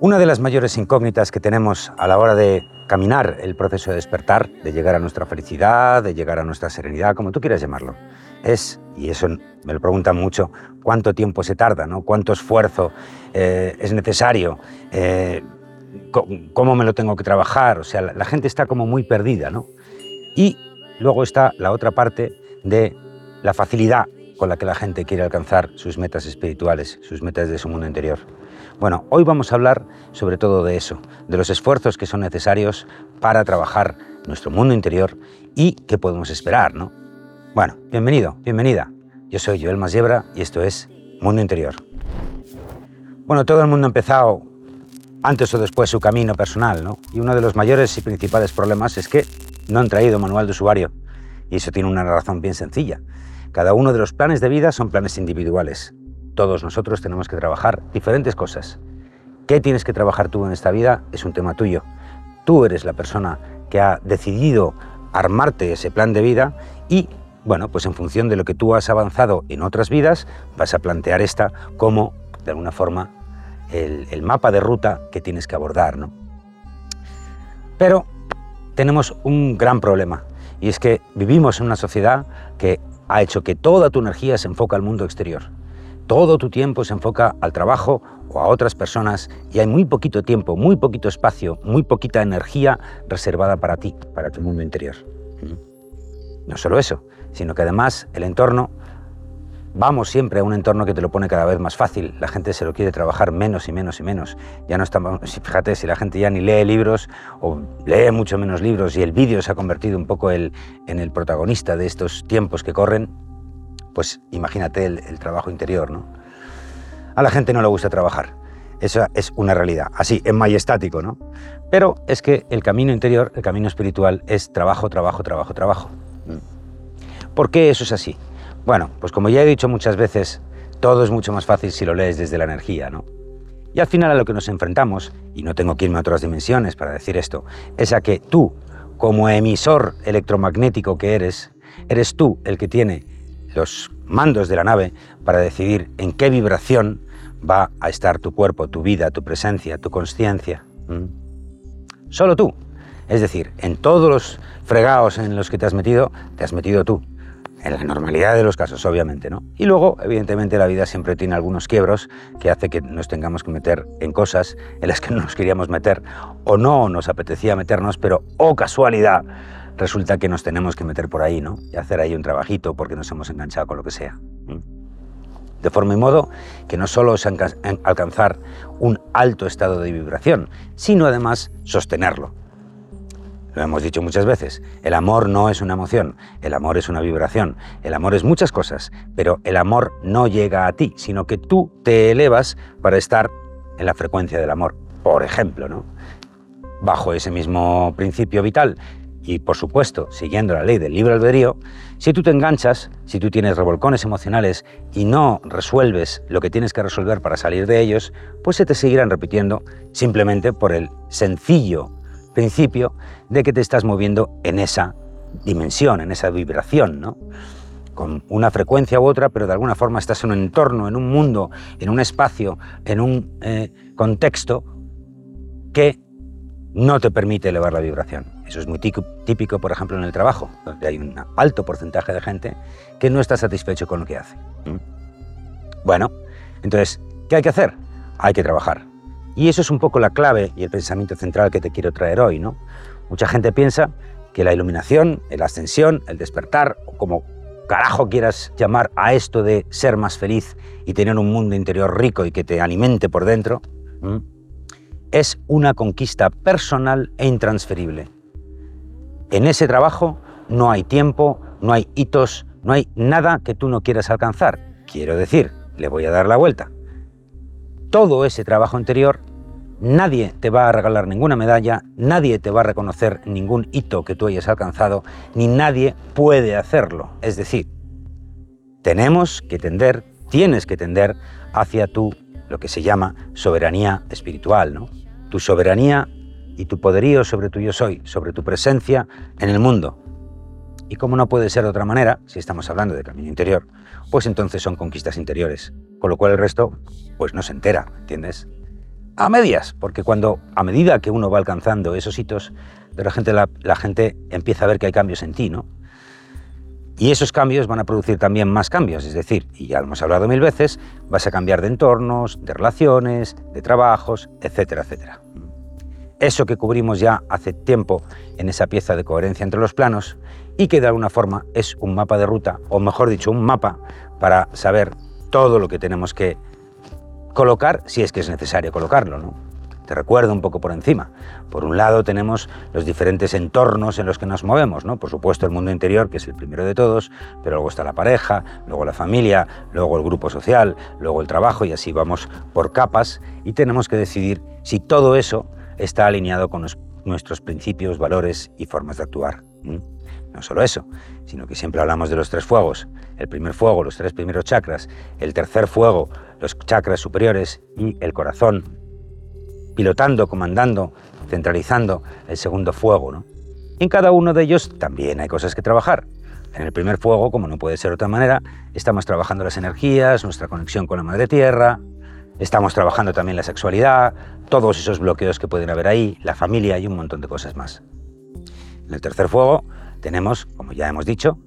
Una de las mayores incógnitas que tenemos a la hora de caminar el proceso de despertar, de llegar a nuestra felicidad, de llegar a nuestra serenidad, como tú quieras llamarlo, es, y eso me lo preguntan mucho, cuánto tiempo se tarda, ¿no? cuánto esfuerzo eh, es necesario, eh, cómo me lo tengo que trabajar, o sea, la, la gente está como muy perdida, ¿no? Y luego está la otra parte de la facilidad con la que la gente quiere alcanzar sus metas espirituales, sus metas de su mundo interior. Bueno, hoy vamos a hablar sobre todo de eso, de los esfuerzos que son necesarios para trabajar nuestro mundo interior y qué podemos esperar, ¿no? Bueno, bienvenido, bienvenida. Yo soy Joel Masiebra y esto es Mundo Interior. Bueno, todo el mundo ha empezado antes o después su camino personal, ¿no? Y uno de los mayores y principales problemas es que no han traído manual de usuario. Y eso tiene una razón bien sencilla. Cada uno de los planes de vida son planes individuales. Todos nosotros tenemos que trabajar diferentes cosas. ¿Qué tienes que trabajar tú en esta vida? Es un tema tuyo. Tú eres la persona que ha decidido armarte ese plan de vida y, bueno, pues en función de lo que tú has avanzado en otras vidas, vas a plantear esta como, de alguna forma, el, mapa de ruta que tienes que abordar, ¿no? Pero tenemos un gran problema y es que vivimos en una sociedad que ha hecho que toda tu energía se enfoque al mundo exterior. Todo tu tiempo se enfoca al trabajo o a otras personas y hay muy poquito tiempo, muy poquito espacio, muy poquita energía reservada para ti, para tu mundo interior. No solo eso, sino que además el entorno, vamos siempre a un entorno que te lo pone cada vez más fácil. La gente se lo quiere trabajar menos y menos y menos. Ya no estamos, fíjate, si la gente ya ni lee libros o lee mucho menos libros y el vídeo se ha convertido un poco en el protagonista de estos tiempos que corren, pues imagínate el, trabajo interior, ¿no? A la gente no le gusta trabajar. Esa es una realidad, así, en majestático, ¿no? Pero es que el camino interior, el camino espiritual, es trabajo, trabajo, trabajo, trabajo. Mm. ¿Por qué eso es así? Bueno, pues como ya he dicho muchas veces, todo es mucho más fácil si lo lees desde la energía, ¿no? Y al final a lo que nos enfrentamos, y no tengo que irme a otras dimensiones para decir esto, es a que tú, como emisor electromagnético que eres, eres tú el que tiene los mandos de la nave para decidir en qué vibración va a estar tu cuerpo, tu vida, tu presencia, tu conciencia. Solo tú. Es decir, en todos los fregados en los que te has metido, te has metido tú. En la normalidad de los casos, obviamente, ¿no? Y luego, evidentemente, la vida siempre tiene algunos quiebros que hace que nos tengamos que meter en cosas en las que no nos queríamos meter o no nos apetecía meternos, pero, oh casualidad, resulta que nos tenemos que meter por ahí, ¿no? Y hacer ahí un trabajito porque nos hemos enganchado con lo que sea. De forma y modo que no solo es alcanzar un alto estado de vibración, sino además sostenerlo. Lo hemos dicho muchas veces, el amor no es una emoción, el amor es una vibración, el amor es muchas cosas, pero el amor no llega a ti, sino que tú te elevas para estar en la frecuencia del amor, por ejemplo, ¿no? Bajo ese mismo principio vital, y por supuesto siguiendo la ley del libre albedrío, si tú te enganchas, si tú tienes revolcones emocionales y no resuelves lo que tienes que resolver para salir de ellos, pues se te seguirán repitiendo simplemente por el sencillo principio de que te estás moviendo en esa dimensión, en esa vibración, ¿no? con una frecuencia u otra, pero de alguna forma estás en un entorno, en un mundo, en un espacio, en un eh, contexto que no te permite elevar la vibración. Eso es muy típico, por ejemplo, en el trabajo, donde hay un alto porcentaje de gente que no está satisfecho con lo que hace. Bueno, entonces, ¿qué hay que hacer? Hay que trabajar. Y eso es un poco la clave y el pensamiento central que te quiero traer hoy, ¿no? Mucha gente piensa que la iluminación, la ascensión, el despertar, o como carajo quieras llamar a esto de ser más feliz y tener un mundo interior rico y que te alimente por dentro, es una conquista personal e intransferible. En ese trabajo no hay tiempo, no hay hitos, no hay nada que tú no quieras alcanzar. Quiero decir, le voy a dar la vuelta. Todo ese trabajo interior, nadie te va a regalar ninguna medalla, nadie te va a reconocer ningún hito que tú hayas alcanzado, ni nadie puede hacerlo. Es decir, tenemos que tender, tienes que tender hacia tu, lo que se llama soberanía espiritual, ¿no? Tu soberanía y tu poderío sobre tu yo soy, sobre tu presencia en el mundo. Y como no puede ser de otra manera, si estamos hablando de camino interior, pues entonces son conquistas interiores, con lo cual el resto pues no se entera, ¿entiendes? a medias, porque cuando a medida que uno va alcanzando esos hitos, de repente la, la gente empieza a ver que hay cambios en ti, ¿no? Y esos cambios van a producir también más cambios, es decir, y ya lo hemos hablado mil veces, vas a cambiar de entornos, de relaciones, de trabajos, etcétera, etcétera. Eso que cubrimos ya hace tiempo en esa pieza de coherencia entre los planos y que de alguna forma es un mapa de ruta, o mejor dicho, un mapa para saber todo lo que tenemos que colocar si es que es necesario colocarlo. ¿no? Te recuerdo un poco por encima. Por un lado tenemos los diferentes entornos en los que nos movemos, ¿no? Por supuesto el mundo interior, que es el primero de todos, pero luego está la pareja, luego la familia, luego el grupo social, luego el trabajo y así vamos por capas y tenemos que decidir si todo eso está alineado con nuestros principios, valores y formas de actuar. No solo eso, sino que siempre hablamos de los tres fuegos. El primer fuego, los tres primeros chakras, el tercer fuego, los chakras superiores y el corazón, pilotando, comandando, centralizando el segundo fuego. en cada uno de ellos también hay cosas que trabajar. En el primer fuego, como no puede ser de otra manera, estamos trabajando las energías, nuestra conexión con la madre tierra, estamos trabajando también la sexualidad, todos esos bloqueos que pueden haber ahí, la familia y un montón de cosas más. En el tercer fuego tenemos, como ya hemos dicho,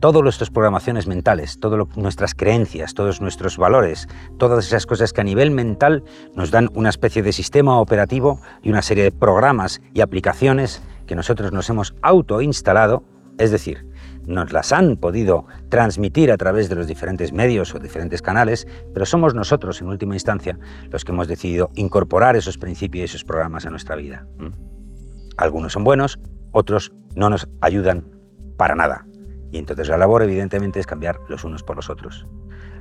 todas nuestras programaciones mentales, todas nuestras creencias, todos nuestros valores, todas esas cosas que a nivel mental nos dan una especie de sistema operativo y una serie de programas y aplicaciones que nosotros nos hemos autoinstalado, es decir, nos las han podido transmitir a través de los diferentes medios o diferentes canales, pero somos nosotros en última instancia los que hemos decidido incorporar esos principios y esos programas a nuestra vida. Algunos son buenos, otros no nos ayudan para nada. Y entonces la labor evidentemente es cambiar los unos por los otros.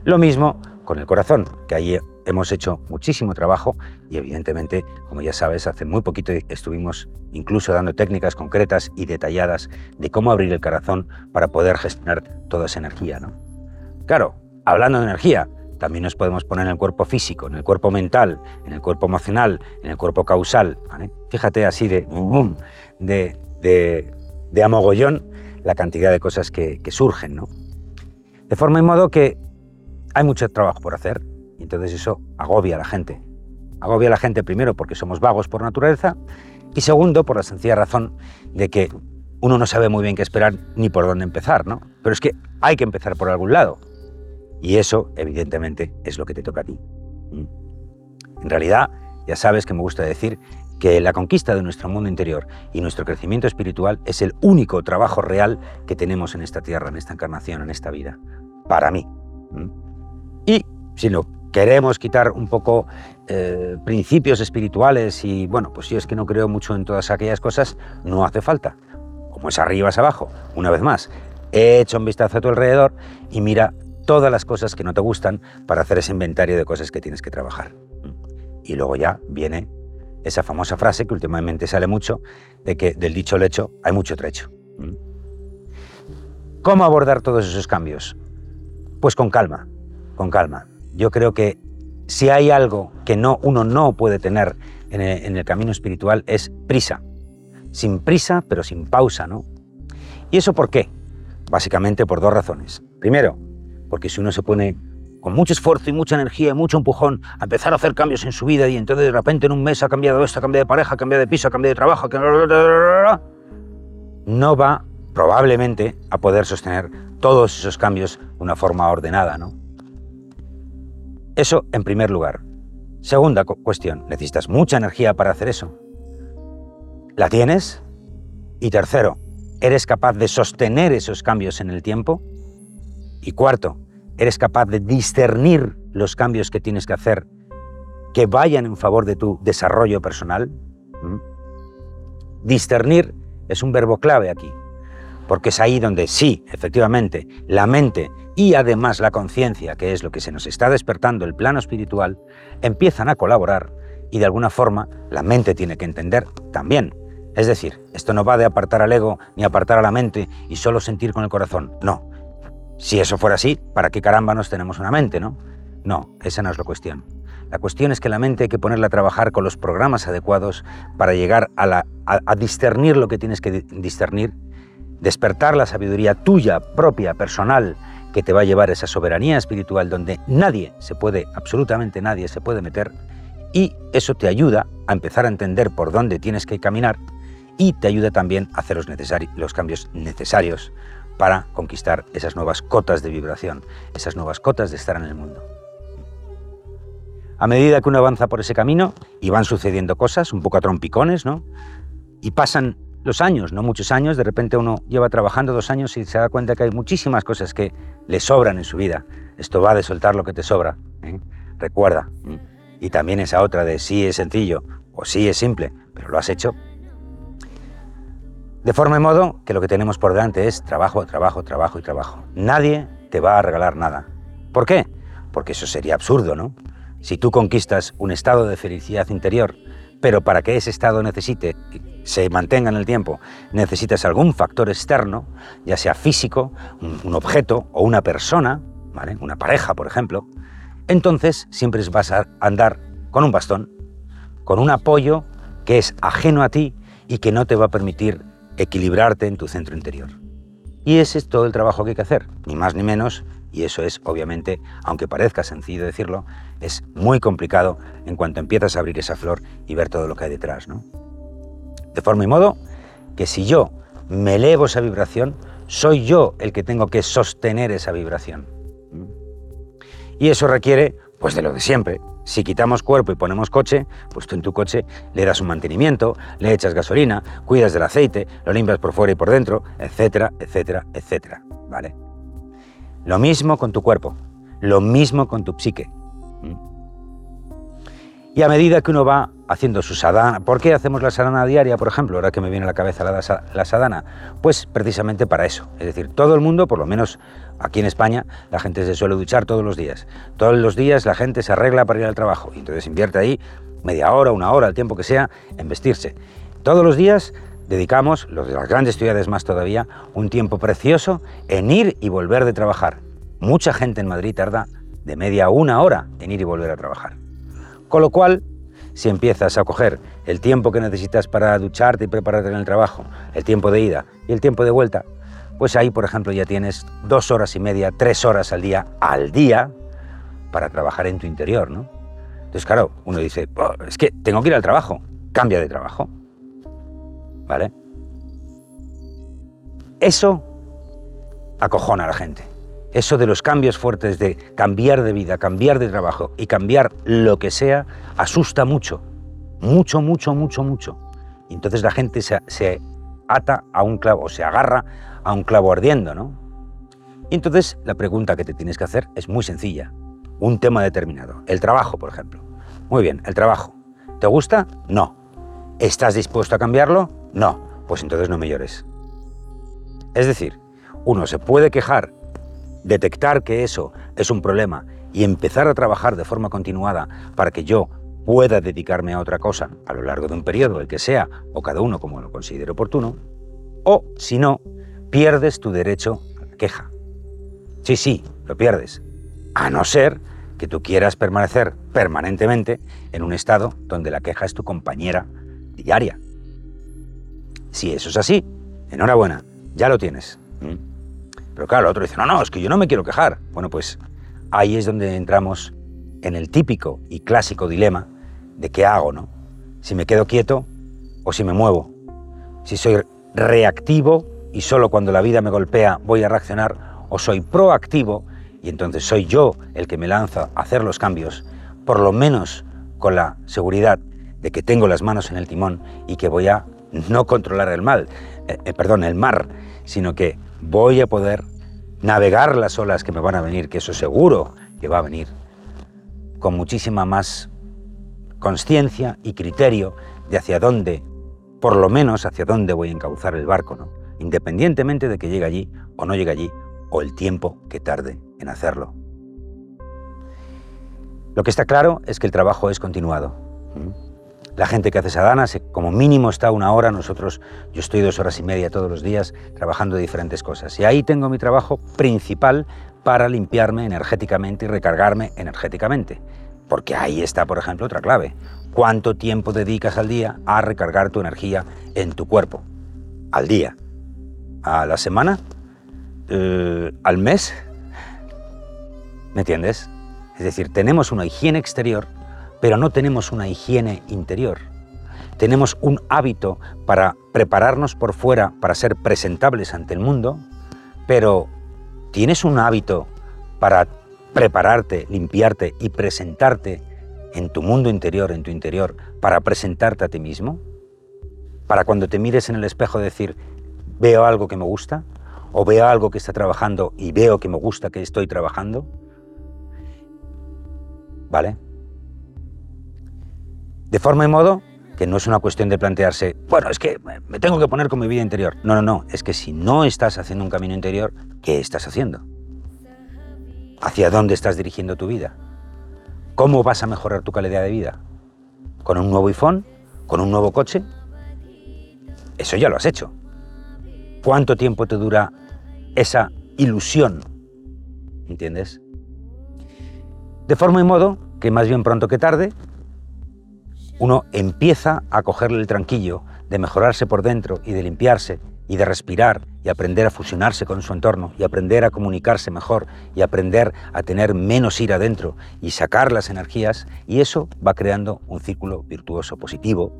Lo mismo con el corazón, que ahí hemos hecho muchísimo trabajo y evidentemente, como ya sabes, hace muy poquito estuvimos incluso dando técnicas concretas y detalladas de cómo abrir el corazón para poder gestionar toda esa energía. ¿no? Claro, hablando de energía, también nos podemos poner en el cuerpo físico, en el cuerpo mental, en el cuerpo emocional, en el cuerpo causal. Fíjate así de, de, de, de amogollón la cantidad de cosas que, surgen, ¿no? De forma y modo que hay mucho trabajo por hacer y entonces eso agobia a la gente. Agobia a la gente primero porque somos vagos por naturaleza y segundo por la sencilla razón de que uno no sabe muy bien qué esperar ni por dónde empezar, ¿no? Pero es que hay que empezar por algún lado. Y eso, evidentemente, es lo que te toca a ti. ¿Mm? En realidad, ya sabes que me gusta decir que la conquista de nuestro mundo interior y nuestro crecimiento espiritual es el único trabajo real que tenemos en esta tierra, en esta encarnación, en esta vida, para mí. Y si no queremos quitar un poco eh, principios espirituales y, bueno, pues si es que no creo mucho en todas aquellas cosas, no hace falta. Como es arriba es abajo, una vez más, echa un vistazo a tu alrededor y mira todas las cosas que no te gustan para hacer ese inventario de cosas que tienes que trabajar. Y luego ya viene esa famosa frase que últimamente sale mucho, de que del dicho al hecho hay mucho trecho. ¿Mm? ¿Cómo abordar todos esos cambios? Pues con calma, con calma. Yo creo que si hay algo que no, uno no puede tener en el, en el camino espiritual es prisa. Sin prisa, pero sin pausa, ¿no? ¿Y eso por qué? Básicamente por dos razones. Primero, porque si uno se pone con mucho esfuerzo y mucha energía y mucho empujón a empezar a hacer cambios en su vida y entonces de repente en un mes ha cambiado esto, ha cambiado de pareja, ha cambiado de piso, ha cambiado de trabajo, no va probablemente a poder sostener todos esos cambios de una forma ordenada, ¿no? Eso en primer lugar. Segunda cuestión, necesitas mucha energía para hacer eso. ¿La tienes? Y tercero, ¿eres capaz de sostener esos cambios en el tiempo? Y cuarto, eres capaz de discernir los cambios que tienes que hacer que vayan en favor de tu desarrollo personal? ¿Mm? Discernir es un verbo clave aquí, porque es ahí donde sí, efectivamente, la mente y además la conciencia, que es lo que se nos está despertando el plano espiritual, empiezan a colaborar y de alguna forma la mente tiene que entender también. Es decir, esto no va de apartar al ego ni apartar a la mente y solo sentir con el corazón, no, si eso fuera así, ¿para qué caramba nos tenemos una mente, no? No, esa no es la cuestión. La cuestión es que la mente hay que ponerla a trabajar con los programas adecuados para llegar a, a discernir lo que tienes que discernir, despertar la sabiduría tuya, propia, personal, que te va a llevar esa soberanía espiritual donde nadie se puede, absolutamente nadie se puede meter Y eso te ayuda a empezar a entender por dónde tienes que caminar y te ayuda también a hacer los, los cambios necesarios para conquistar esas nuevas cotas de vibración, esas nuevas cotas de estar en el mundo. A medida que uno avanza por ese camino y van sucediendo cosas, un poco a trompicones, ¿no? Y pasan los años, no muchos años, de repente uno lleva trabajando dos años y se da cuenta que hay muchísimas cosas que le sobran en su vida. Esto va de soltar lo que te sobra. ¿eh? Recuerda. Y también esa otra de sí es sencillo o sí es simple, pero lo has hecho. De forma y modo que lo que tenemos por delante es trabajo, trabajo, trabajo y trabajo. Nadie te va a regalar nada. ¿Por qué? Porque eso sería absurdo, ¿no? Si tú conquistas un estado de felicidad interior, pero para que ese estado necesite, se mantenga en el tiempo, necesitas algún factor externo, ya sea físico, un, objeto o una persona, una pareja, por ejemplo, entonces siempre vas a andar con un bastón, con un apoyo que es ajeno a ti y que no te va a permitir equilibrarte en tu centro interior. Y ese es todo el trabajo que hay que hacer, ni más ni menos, y eso es, obviamente, aunque parezca sencillo decirlo, es muy complicado en cuanto empiezas a abrir esa flor y ver todo lo que hay detrás. ¿no? De forma y modo que si yo me elevo esa vibración, soy yo el que tengo que sostener esa vibración. Y eso requiere, pues de lo de siempre. Si quitamos cuerpo y ponemos coche, pues tú en tu coche le das un mantenimiento, le echas gasolina, cuidas del aceite, lo limpias por fuera y por dentro, etcétera, etcétera, etcétera. ¿Vale? Lo mismo con tu cuerpo, lo mismo con tu psique. Y a medida que uno va haciendo su sadhana, ¿por qué hacemos la sadhana diaria, por ejemplo? Ahora que me viene a la cabeza la, la sadhana, pues precisamente para eso. Es decir, todo el mundo, por lo menos aquí en España, la gente se suele duchar todos los días. Todos los días la gente se arregla para ir al trabajo y entonces invierte ahí media hora, una hora, el tiempo que sea, en vestirse. Todos los días dedicamos, los de las grandes ciudades más todavía, un tiempo precioso en ir y volver de trabajar. Mucha gente en Madrid tarda de media una hora en ir y volver a trabajar. Con lo cual, si empiezas a coger el tiempo que necesitas para ducharte y prepararte en el trabajo, el tiempo de ida y el tiempo de vuelta, pues ahí, por ejemplo, ya tienes dos horas y media, tres horas al día, al día, para trabajar en tu interior, ¿no? Entonces, claro, uno dice, es que tengo que ir al trabajo, cambia de trabajo, ¿vale? Eso acojona a la gente eso de los cambios fuertes, de cambiar de vida, cambiar de trabajo y cambiar lo que sea, asusta mucho, mucho, mucho, mucho, mucho. Y entonces la gente se, ata a un clavo, o se agarra a un clavo ardiendo, ¿no? Y entonces la pregunta que te tienes que hacer es muy sencilla. Un tema determinado. El trabajo, por ejemplo. Muy bien, el trabajo. ¿Te gusta? No. ¿Estás dispuesto a cambiarlo? No. Pues entonces no me llores. Es decir, uno se puede quejar detectar que eso es un problema y empezar a trabajar de forma continuada para que yo pueda dedicarme a otra cosa a lo largo de un periodo, el que sea, o cada uno como lo considere oportuno, o si no, pierdes tu derecho a la queja. Sí, sí, lo pierdes, a no ser que tú quieras permanecer permanentemente en un estado donde la queja es tu compañera diaria. Si eso es así, enhorabuena, ya lo tienes. Pero claro, el otro dice, no, no, es que yo no me quiero quejar. Bueno, pues ahí es donde entramos en el típico y clásico dilema de qué hago, ¿no? Si me quedo quieto o si me muevo. Si soy reactivo y solo cuando la vida me golpea voy a reaccionar o soy proactivo y entonces soy yo el que me lanza a hacer los cambios, por lo menos con la seguridad de que tengo las manos en el timón y que voy a no controlar el mal, eh, eh, perdón, el mar, sino que voy a poder navegar las olas que me van a venir, que eso seguro que va a venir, con muchísima más conciencia y criterio de hacia dónde, por lo menos hacia dónde voy a encauzar el barco, ¿no? independientemente de que llegue allí o no llegue allí, o el tiempo que tarde en hacerlo. Lo que está claro es que el trabajo es continuado. La gente que hace sadhana, como mínimo está una hora, nosotros, yo estoy dos horas y media todos los días trabajando diferentes cosas. Y ahí tengo mi trabajo principal para limpiarme energéticamente y recargarme energéticamente. Porque ahí está, por ejemplo, otra clave. ¿Cuánto tiempo dedicas al día a recargar tu energía en tu cuerpo? Al día. ¿A la semana? Eh, ¿Al mes? ¿Me entiendes? Es decir, tenemos una higiene exterior pero no tenemos una higiene interior. Tenemos un hábito para prepararnos por fuera, para ser presentables ante el mundo, pero ¿tienes un hábito para prepararte, limpiarte y presentarte en tu mundo interior, en tu interior, para presentarte a ti mismo? Para cuando te mires en el espejo decir, veo algo que me gusta, o veo algo que está trabajando y veo que me gusta que estoy trabajando. ¿Vale? De forma y modo que no es una cuestión de plantearse, bueno, es que me tengo que poner con mi vida interior. No, no, no, es que si no estás haciendo un camino interior, ¿qué estás haciendo? ¿Hacia dónde estás dirigiendo tu vida? ¿Cómo vas a mejorar tu calidad de vida? ¿Con un nuevo iPhone? ¿Con un nuevo coche? Eso ya lo has hecho. ¿Cuánto tiempo te dura esa ilusión? ¿Entiendes? De forma y modo que más bien pronto que tarde, uno empieza a cogerle el tranquillo de mejorarse por dentro y de limpiarse y de respirar y aprender a fusionarse con su entorno y aprender a comunicarse mejor y aprender a tener menos ira dentro y sacar las energías y eso va creando un círculo virtuoso positivo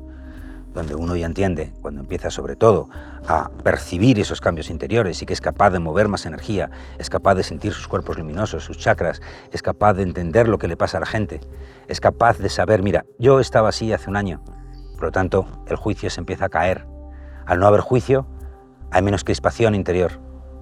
donde uno ya entiende, cuando empieza sobre todo a percibir esos cambios interiores y que es capaz de mover más energía, es capaz de sentir sus cuerpos luminosos, sus chakras, es capaz de entender lo que le pasa a la gente, es capaz de saber, mira, yo estaba así hace un año, por lo tanto el juicio se empieza a caer. Al no haber juicio, hay menos crispación interior.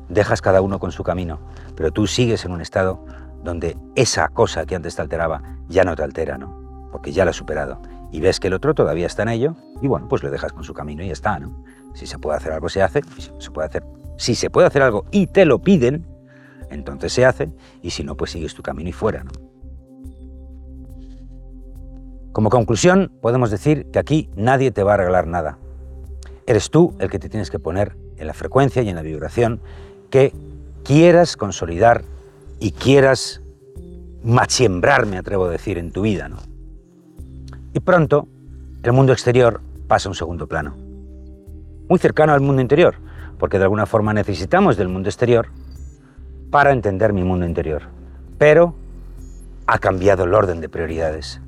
Dejas cada uno con su camino, pero tú sigues en un estado donde esa cosa que antes te alteraba ya no te altera, ¿no? Porque ya la has superado. Y ves que el otro todavía está en ello, y bueno, pues lo dejas con su camino y ya está, ¿no? Si se puede hacer algo, se hace. Si se puede hacer, si se puede hacer algo y te lo piden, entonces se hace, y si no, pues sigues tu camino y fuera, ¿no? Como conclusión, podemos decir que aquí nadie te va a regalar nada. Eres tú el que te tienes que poner en la frecuencia y en la vibración que quieras consolidar y quieras machiembrar, me atrevo a decir, en tu vida. ¿no? Y pronto el mundo exterior pasa a un segundo plano, muy cercano al mundo interior, porque de alguna forma necesitamos del mundo exterior para entender mi mundo interior. Pero ha cambiado el orden de prioridades.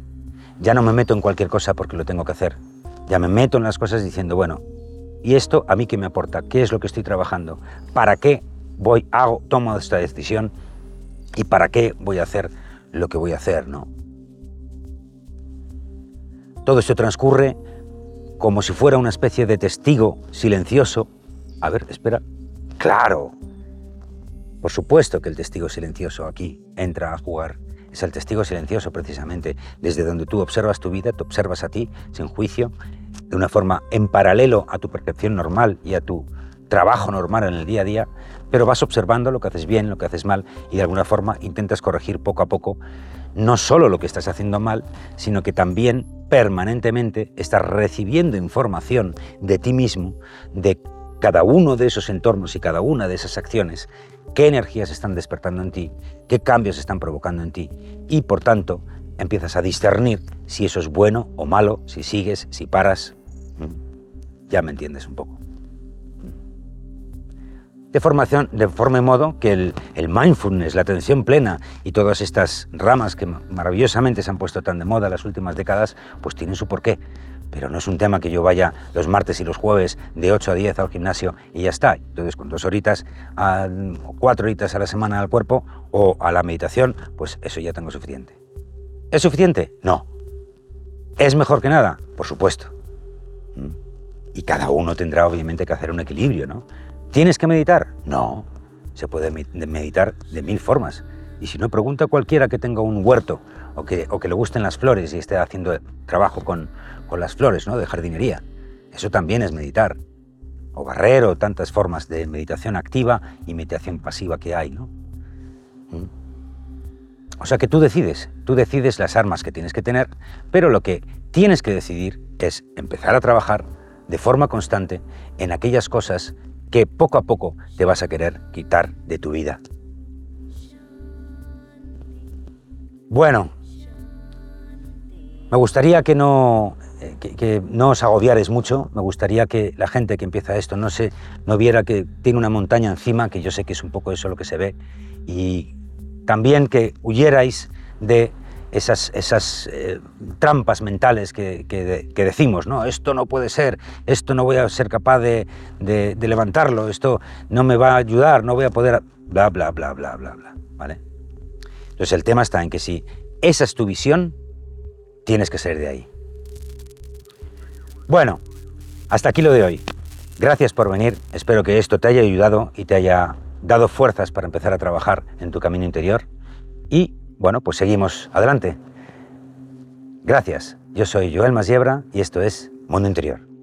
Ya no me meto en cualquier cosa porque lo tengo que hacer. Ya me meto en las cosas diciendo, bueno, ¿Y esto a mí qué me aporta? ¿Qué es lo que estoy trabajando? ¿Para qué voy, hago, tomo esta decisión? ¿Y para qué voy a hacer lo que voy a hacer? ¿no? Todo esto transcurre como si fuera una especie de testigo silencioso. A ver, espera. Claro. Por supuesto que el testigo silencioso aquí entra a jugar. Es el testigo silencioso precisamente, desde donde tú observas tu vida, te observas a ti sin juicio de una forma en paralelo a tu percepción normal y a tu trabajo normal en el día a día, pero vas observando lo que haces bien, lo que haces mal y de alguna forma intentas corregir poco a poco no solo lo que estás haciendo mal, sino que también permanentemente estás recibiendo información de ti mismo, de cada uno de esos entornos y cada una de esas acciones, qué energías están despertando en ti, qué cambios están provocando en ti y por tanto empiezas a discernir si eso es bueno o malo, si sigues, si paras. Mm. Ya me entiendes un poco. De, formación, de forma y modo que el, el, mindfulness, la atención plena y todas estas ramas que maravillosamente se han puesto tan de moda las últimas décadas, pues tienen su porqué. Pero no es un tema que yo vaya los martes y los jueves de 8 a 10 al gimnasio y ya está. Entonces, con dos horitas, a, cuatro horitas a la semana al cuerpo o a la meditación, pues eso ya tengo suficiente. ¿Es suficiente? No. ¿Es mejor que nada? Por supuesto. ¿Mm? Y cada uno tendrá obviamente que hacer un equilibrio, ¿no? ¿Tienes que meditar? No. Se puede meditar de mil formas. Y si no, pregunta a cualquiera que tenga un huerto o que, o que le gusten las flores y esté haciendo trabajo con, con las flores, ¿no? De jardinería. Eso también es meditar. O barrer o tantas formas de meditación activa y meditación pasiva que hay, ¿no? ¿Mm? O sea que tú decides, tú decides las armas que tienes que tener, pero lo que tienes que decidir es empezar a trabajar de forma constante en aquellas cosas que poco a poco te vas a querer quitar de tu vida. Bueno, me gustaría que no, eh, que, no os agobiares mucho, me gustaría que la gente que empieza esto no, se, no viera que tiene una montaña encima, que yo sé que es un poco eso lo que se ve, y también que huyerais de esas, esas eh, trampas mentales que, que, decimos, ¿no? Esto no puede ser, esto no voy a ser capaz de, de, de, levantarlo, esto no me va a ayudar, no voy a poder... Bla, bla, bla, bla, bla, bla, ¿vale? Entonces el tema está en que si esa es tu visión, tienes que ser de ahí. Bueno, hasta aquí lo de hoy. Gracias por venir, espero que esto te haya ayudado y te haya dado fuerzas para empezar a trabajar en tu camino interior. Y bueno, pues seguimos adelante. Gracias, yo soy Joel Masiebra y esto es Mundo Interior.